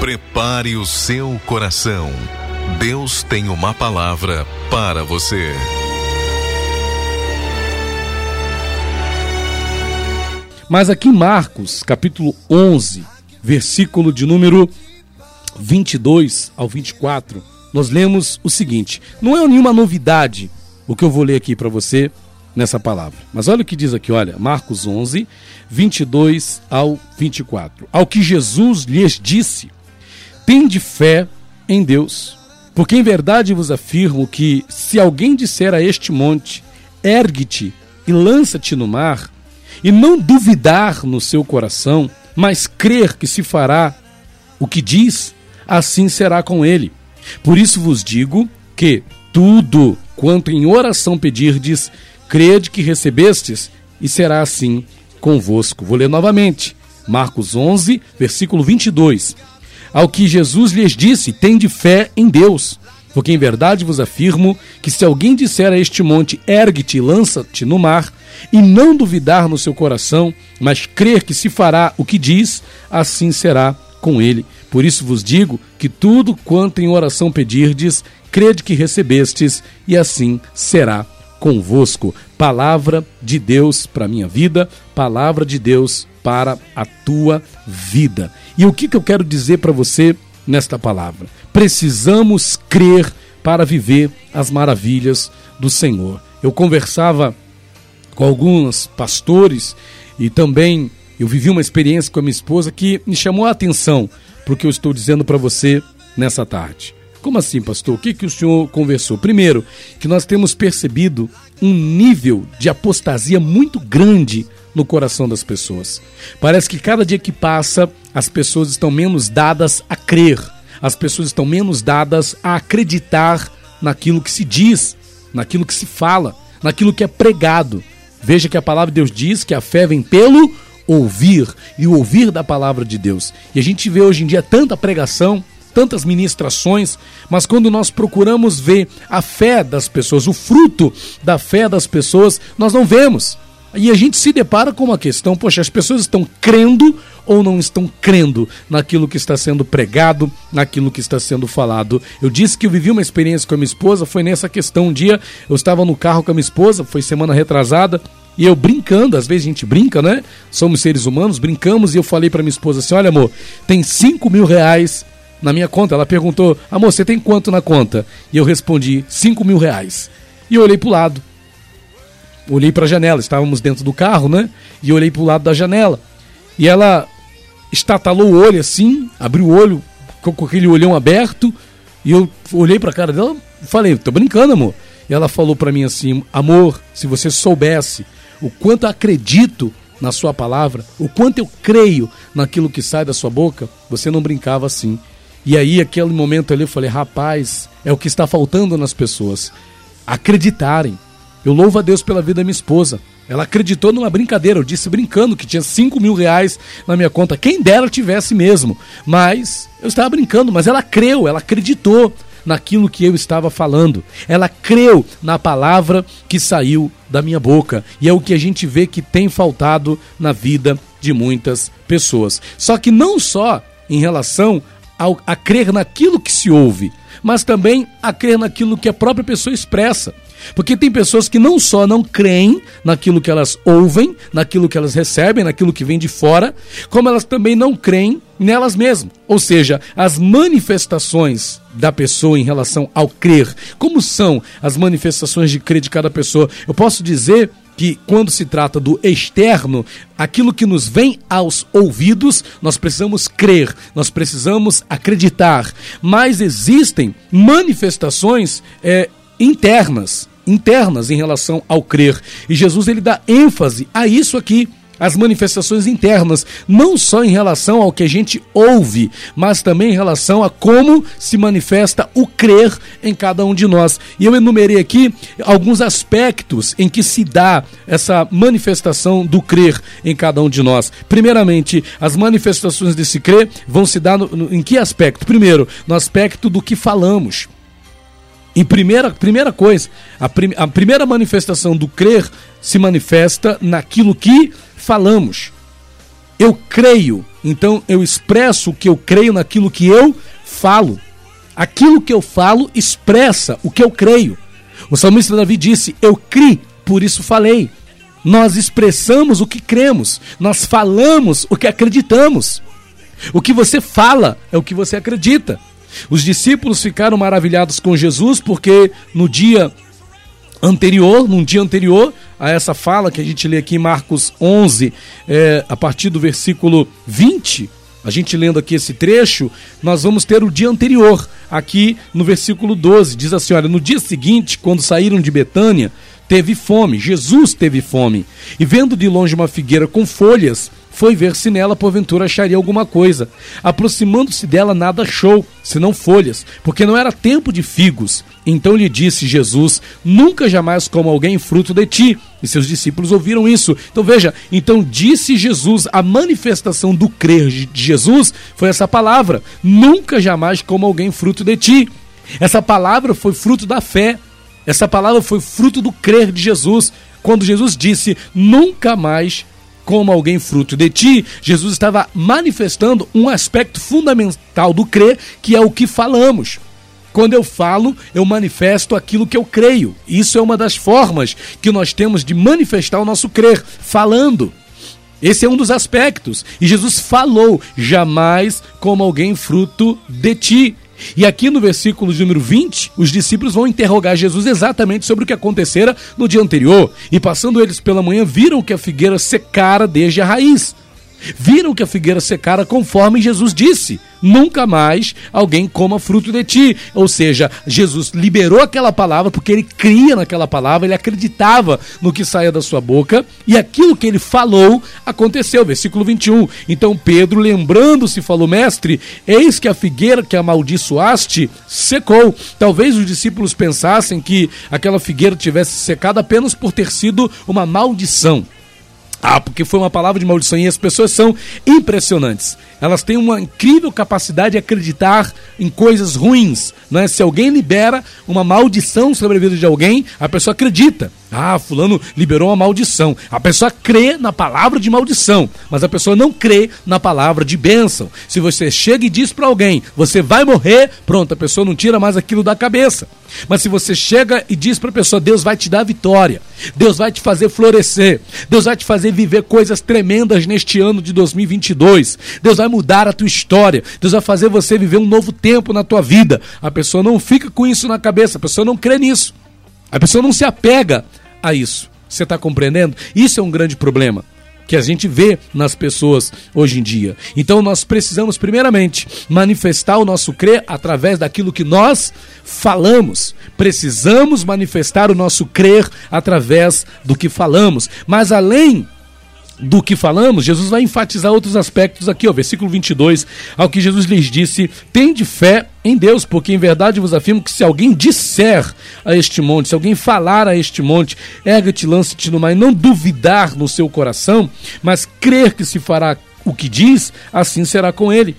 Prepare o seu coração. Deus tem uma palavra para você. Mas aqui em Marcos, capítulo 11, versículo de número 22 ao 24, nós lemos o seguinte: não é nenhuma novidade o que eu vou ler aqui para você nessa palavra. Mas olha o que diz aqui, olha, Marcos 11, 22 ao 24. Ao que Jesus lhes disse: Tende fé em Deus, porque em verdade vos afirmo que se alguém disser a este monte: Ergue-te e lança-te no mar, e não duvidar no seu coração, mas crer que se fará o que diz, assim será com ele. Por isso vos digo que tudo quanto em oração pedirdes, crede que recebestes, e será assim convosco. Vou ler novamente. Marcos 11, versículo 22. Ao que Jesus lhes disse: Tende fé em Deus. Porque em verdade vos afirmo que se alguém disser a este monte: Ergue-te e lança-te no mar, e não duvidar no seu coração, mas crer que se fará o que diz, assim será com ele. Por isso vos digo que tudo quanto em oração pedirdes, crede que recebestes, e assim será convosco. Palavra de Deus para minha vida, palavra de Deus para a tua vida. E o que, que eu quero dizer para você nesta palavra? Precisamos crer para viver as maravilhas do Senhor. Eu conversava com alguns pastores e também eu vivi uma experiência com a minha esposa que me chamou a atenção para o que eu estou dizendo para você nessa tarde. Como assim, pastor? O que, que o senhor conversou? Primeiro, que nós temos percebido um nível de apostasia muito grande no coração das pessoas. Parece que cada dia que passa, as pessoas estão menos dadas a crer, as pessoas estão menos dadas a acreditar naquilo que se diz, naquilo que se fala, naquilo que é pregado. Veja que a palavra de Deus diz que a fé vem pelo ouvir e o ouvir da palavra de Deus. E a gente vê hoje em dia tanta pregação, tantas ministrações, mas quando nós procuramos ver a fé das pessoas, o fruto da fé das pessoas, nós não vemos. E a gente se depara com uma questão: poxa, as pessoas estão crendo ou não estão crendo naquilo que está sendo pregado, naquilo que está sendo falado. Eu disse que eu vivi uma experiência com a minha esposa, foi nessa questão. Um dia eu estava no carro com a minha esposa, foi semana retrasada, e eu brincando, às vezes a gente brinca, né? Somos seres humanos, brincamos, e eu falei para minha esposa assim: olha, amor, tem 5 mil reais na minha conta. Ela perguntou, amor, você tem quanto na conta? E eu respondi, 5 mil reais. E eu olhei pro lado. Olhei para a janela, estávamos dentro do carro, né? E olhei pro lado da janela. E ela estatalou o olho assim, abriu o olho com aquele olhão aberto. E eu olhei para a cara dela falei, tô brincando, amor. E ela falou para mim assim, amor, se você soubesse o quanto eu acredito na sua palavra, o quanto eu creio naquilo que sai da sua boca, você não brincava assim. E aí, aquele momento ali, eu falei: rapaz, é o que está faltando nas pessoas. Acreditarem. Eu louvo a Deus pela vida da minha esposa. Ela acreditou numa brincadeira. Eu disse brincando que tinha 5 mil reais na minha conta. Quem dera tivesse mesmo. Mas eu estava brincando, mas ela creu, ela acreditou naquilo que eu estava falando. Ela creu na palavra que saiu da minha boca. E é o que a gente vê que tem faltado na vida de muitas pessoas. Só que não só em relação ao, a crer naquilo que se ouve, mas também a crer naquilo que a própria pessoa expressa. Porque tem pessoas que não só não creem naquilo que elas ouvem, naquilo que elas recebem, naquilo que vem de fora, como elas também não creem nelas mesmas. Ou seja, as manifestações da pessoa em relação ao crer. Como são as manifestações de crer de cada pessoa? Eu posso dizer que quando se trata do externo, aquilo que nos vem aos ouvidos, nós precisamos crer, nós precisamos acreditar. Mas existem manifestações é, internas, internas em relação ao crer. E Jesus ele dá ênfase a isso aqui as manifestações internas, não só em relação ao que a gente ouve, mas também em relação a como se manifesta o crer em cada um de nós. E eu enumerei aqui alguns aspectos em que se dá essa manifestação do crer em cada um de nós. Primeiramente, as manifestações desse crer vão se dar no, no, em que aspecto? Primeiro, no aspecto do que falamos. Em primeira, primeira coisa, a, prim, a primeira manifestação do crer se manifesta naquilo que falamos. Eu creio então eu expresso o que eu creio naquilo que eu falo. Aquilo que eu falo expressa o que eu creio. O salmista Davi disse: Eu criei, por isso falei. Nós expressamos o que cremos, nós falamos o que acreditamos. O que você fala é o que você acredita. Os discípulos ficaram maravilhados com Jesus porque no dia anterior, num dia anterior a essa fala que a gente lê aqui em Marcos 11, é, a partir do versículo 20, a gente lendo aqui esse trecho, nós vamos ter o dia anterior, aqui no versículo 12, diz assim: olha, no dia seguinte, quando saíram de Betânia, teve fome, Jesus teve fome, e vendo de longe uma figueira com folhas, foi ver se nela porventura acharia alguma coisa. Aproximando-se dela, nada achou, senão folhas, porque não era tempo de figos. Então lhe disse Jesus: Nunca jamais coma alguém fruto de ti. E seus discípulos ouviram isso. Então veja, então disse Jesus, a manifestação do crer de Jesus foi essa palavra: Nunca jamais coma alguém fruto de ti. Essa palavra foi fruto da fé. Essa palavra foi fruto do crer de Jesus. Quando Jesus disse: Nunca mais como alguém fruto de ti, Jesus estava manifestando um aspecto fundamental do crer, que é o que falamos. Quando eu falo, eu manifesto aquilo que eu creio. Isso é uma das formas que nós temos de manifestar o nosso crer, falando. Esse é um dos aspectos. E Jesus falou: jamais como alguém fruto de ti. E aqui no versículo de número 20, os discípulos vão interrogar Jesus exatamente sobre o que acontecera no dia anterior. E passando eles pela manhã, viram que a figueira secara desde a raiz. Viram que a figueira secara conforme Jesus disse: nunca mais alguém coma fruto de ti. Ou seja, Jesus liberou aquela palavra porque ele cria naquela palavra, ele acreditava no que saía da sua boca e aquilo que ele falou aconteceu. Versículo 21. Então Pedro, lembrando-se, falou: Mestre, eis que a figueira que amaldiçoaste secou. Talvez os discípulos pensassem que aquela figueira tivesse secado apenas por ter sido uma maldição. Ah, porque foi uma palavra de maldição e as pessoas são impressionantes. Elas têm uma incrível capacidade de acreditar em coisas ruins. Né? Se alguém libera uma maldição sobre a vida de alguém, a pessoa acredita. Ah, fulano liberou uma maldição. A pessoa crê na palavra de maldição, mas a pessoa não crê na palavra de bênção. Se você chega e diz para alguém, você vai morrer, pronto, a pessoa não tira mais aquilo da cabeça. Mas se você chega e diz para a pessoa, Deus vai te dar vitória, Deus vai te fazer florescer, Deus vai te fazer viver coisas tremendas neste ano de 2022, Deus vai mudar a tua história, Deus vai fazer você viver um novo tempo na tua vida. A pessoa não fica com isso na cabeça, a pessoa não crê nisso. A pessoa não se apega a isso. Você está compreendendo? Isso é um grande problema que a gente vê nas pessoas hoje em dia. Então nós precisamos, primeiramente, manifestar o nosso crer através daquilo que nós falamos. Precisamos manifestar o nosso crer através do que falamos. Mas além do que falamos, Jesus vai enfatizar outros aspectos aqui, ó, versículo 22, ao que Jesus lhes disse: Tende fé em Deus, porque em verdade vos afirmo que se alguém disser a este monte, se alguém falar a este monte, erga-te, lança-te no mar, e não duvidar no seu coração, mas crer que se fará o que diz, assim será com ele.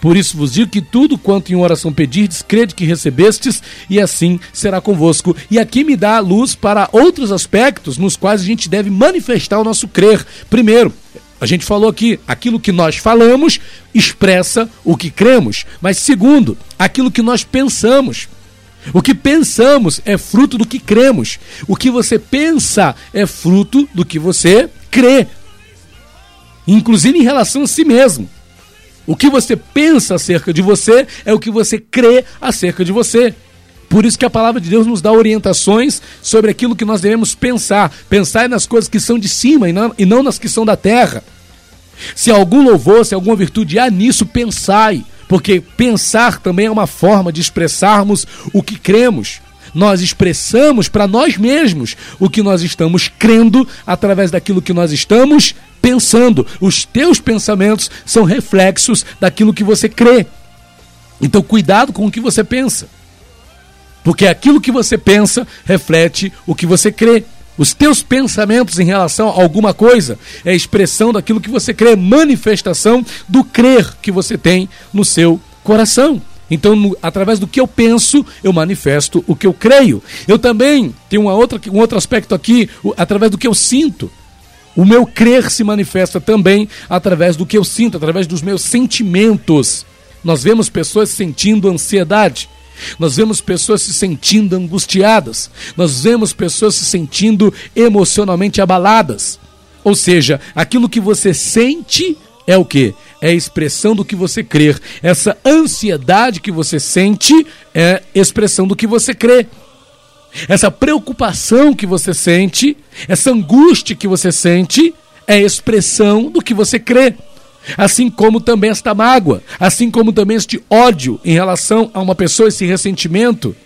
Por isso vos digo que tudo quanto em oração pedirdes, crede que recebestes, e assim será convosco. E aqui me dá a luz para outros aspectos nos quais a gente deve manifestar o nosso crer. Primeiro, a gente falou aqui, aquilo que nós falamos expressa o que cremos. Mas segundo, aquilo que nós pensamos. O que pensamos é fruto do que cremos. O que você pensa é fruto do que você crê. Inclusive em relação a si mesmo. O que você pensa acerca de você é o que você crê acerca de você. Por isso que a palavra de Deus nos dá orientações sobre aquilo que nós devemos pensar. Pensar nas coisas que são de cima e não, nas que são da terra. Se algum louvor, se alguma virtude há nisso, pensai. Porque pensar também é uma forma de expressarmos o que cremos. Nós expressamos para nós mesmos o que nós estamos crendo através daquilo que nós estamos pensando. Os teus pensamentos são reflexos daquilo que você crê. Então, cuidado com o que você pensa. Porque aquilo que você pensa reflete o que você crê. Os teus pensamentos em relação a alguma coisa é expressão daquilo que você crê, manifestação do crer que você tem no seu coração. Então, no, através do que eu penso, eu manifesto o que eu creio. Eu também tenho uma outra, um outro aspecto aqui, o, através do que eu sinto. O meu crer se manifesta também através do que eu sinto, através dos meus sentimentos. Nós vemos pessoas sentindo ansiedade. Nós vemos pessoas se sentindo angustiadas. Nós vemos pessoas se sentindo emocionalmente abaladas. Ou seja, aquilo que você sente é o que? É a expressão do que você crer. Essa ansiedade que você sente é expressão do que você crê. Essa preocupação que você sente, essa angústia que você sente, é expressão do que você crê. Assim como também esta mágoa, assim como também este ódio em relação a uma pessoa, esse ressentimento,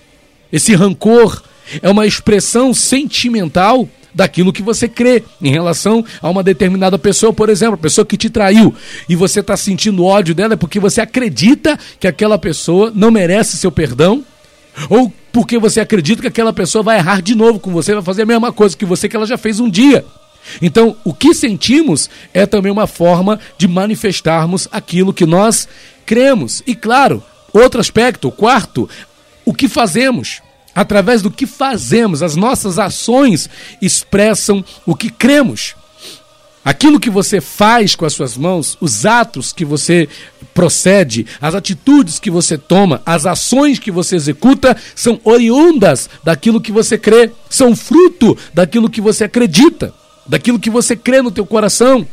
esse rancor, é uma expressão sentimental daquilo que você crê em relação a uma determinada pessoa, por exemplo, a pessoa que te traiu e você está sentindo ódio dela é porque você acredita que aquela pessoa não merece seu perdão ou porque você acredita que aquela pessoa vai errar de novo com você, vai fazer a mesma coisa que você que ela já fez um dia. Então, o que sentimos é também uma forma de manifestarmos aquilo que nós cremos. E claro, outro aspecto, quarto, o que fazemos. Através do que fazemos, as nossas ações expressam o que cremos. Aquilo que você faz com as suas mãos, os atos que você procede, as atitudes que você toma, as ações que você executa, são oriundas daquilo que você crê, são fruto daquilo que você acredita, daquilo que você crê no teu coração.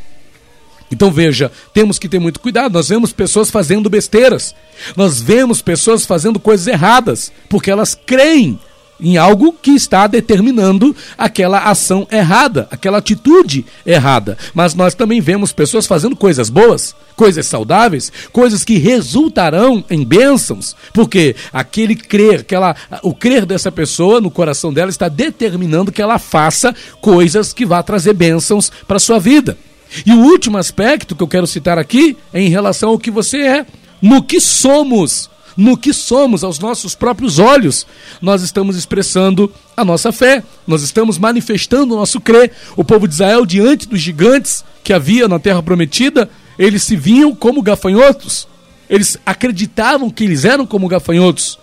Então veja, temos que ter muito cuidado. Nós vemos pessoas fazendo besteiras, nós vemos pessoas fazendo coisas erradas, porque elas creem em algo que está determinando aquela ação errada, aquela atitude errada. Mas nós também vemos pessoas fazendo coisas boas, coisas saudáveis, coisas que resultarão em bênçãos, porque aquele crer, aquela, o crer dessa pessoa no coração dela está determinando que ela faça coisas que vá trazer bênçãos para sua vida. E o último aspecto que eu quero citar aqui é em relação ao que você é, no que somos no que somos aos nossos próprios olhos, nós estamos expressando a nossa fé, nós estamos manifestando o nosso crer. O povo de Israel, diante dos gigantes que havia na terra prometida, eles se viam como gafanhotos, eles acreditavam que eles eram como gafanhotos,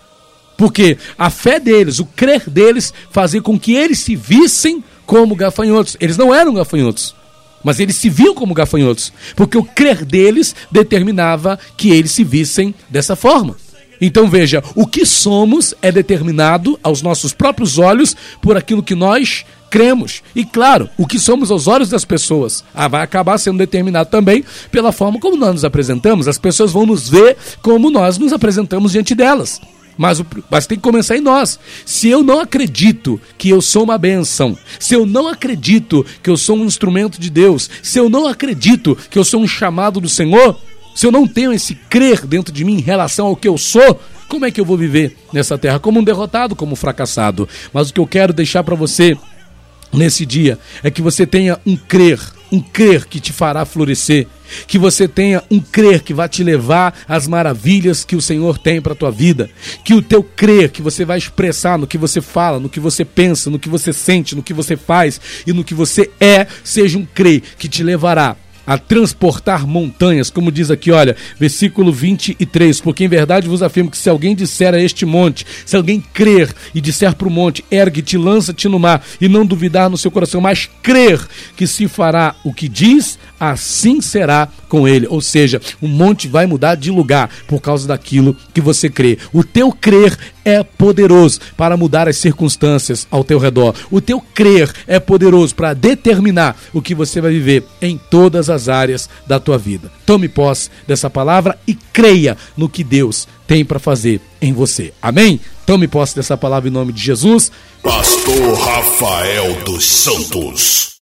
porque a fé deles, o crer deles, fazia com que eles se vissem como gafanhotos. Eles não eram gafanhotos mas eles se viam como gafanhotos, porque o crer deles determinava que eles se vissem dessa forma. Então veja, o que somos é determinado aos nossos próprios olhos por aquilo que nós cremos. E claro, o que somos aos olhos das pessoas ah, vai acabar sendo determinado também pela forma como nós nos apresentamos. As pessoas vão nos ver como nós nos apresentamos diante delas. Mas, o, mas tem que começar em nós. Se eu não acredito que eu sou uma benção, se eu não acredito que eu sou um instrumento de Deus, se eu não acredito que eu sou um chamado do Senhor, se eu não tenho esse crer dentro de mim em relação ao que eu sou, como é que eu vou viver nessa terra? Como um derrotado, como um fracassado. Mas o que eu quero deixar para você nesse dia é que você tenha um crer, um crer que te fará florescer, que você tenha um crer que vai te levar às maravilhas que o Senhor tem para tua vida, que o teu crer que você vai expressar no que você fala, no que você pensa, no que você sente, no que você faz e no que você é, seja um crer que te levará a transportar montanhas, como diz aqui, olha, versículo 23, porque em verdade vos afirmo que se alguém disser a este monte, se alguém crer e disser para o monte, ergue-te, lança-te no mar, e não duvidar no seu coração, mas crer que se fará o que diz, assim será com ele. Ou seja, o monte vai mudar de lugar por causa daquilo que você crê. O teu crer é poderoso para mudar as circunstâncias ao teu redor. O teu crer é poderoso para determinar o que você vai viver em todas as áreas da tua vida. Tome posse dessa palavra e creia no que Deus tem para fazer em você. Amém? Tome posse dessa palavra em nome de Jesus. Pastor Rafael dos Santos.